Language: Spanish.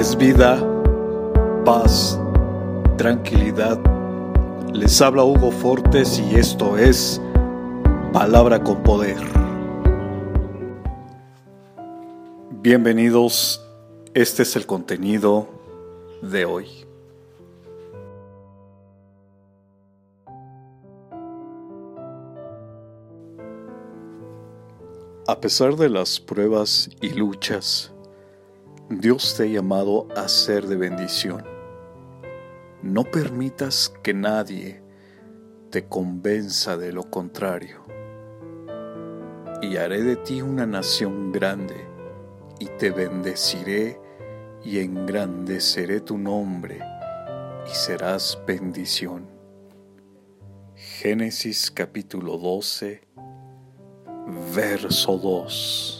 es vida, paz, tranquilidad. Les habla Hugo Fortes y esto es Palabra con Poder. Bienvenidos, este es el contenido de hoy. A pesar de las pruebas y luchas, Dios te ha llamado a ser de bendición. No permitas que nadie te convenza de lo contrario. Y haré de ti una nación grande, y te bendeciré y engrandeceré tu nombre, y serás bendición. Génesis capítulo 12, verso 2.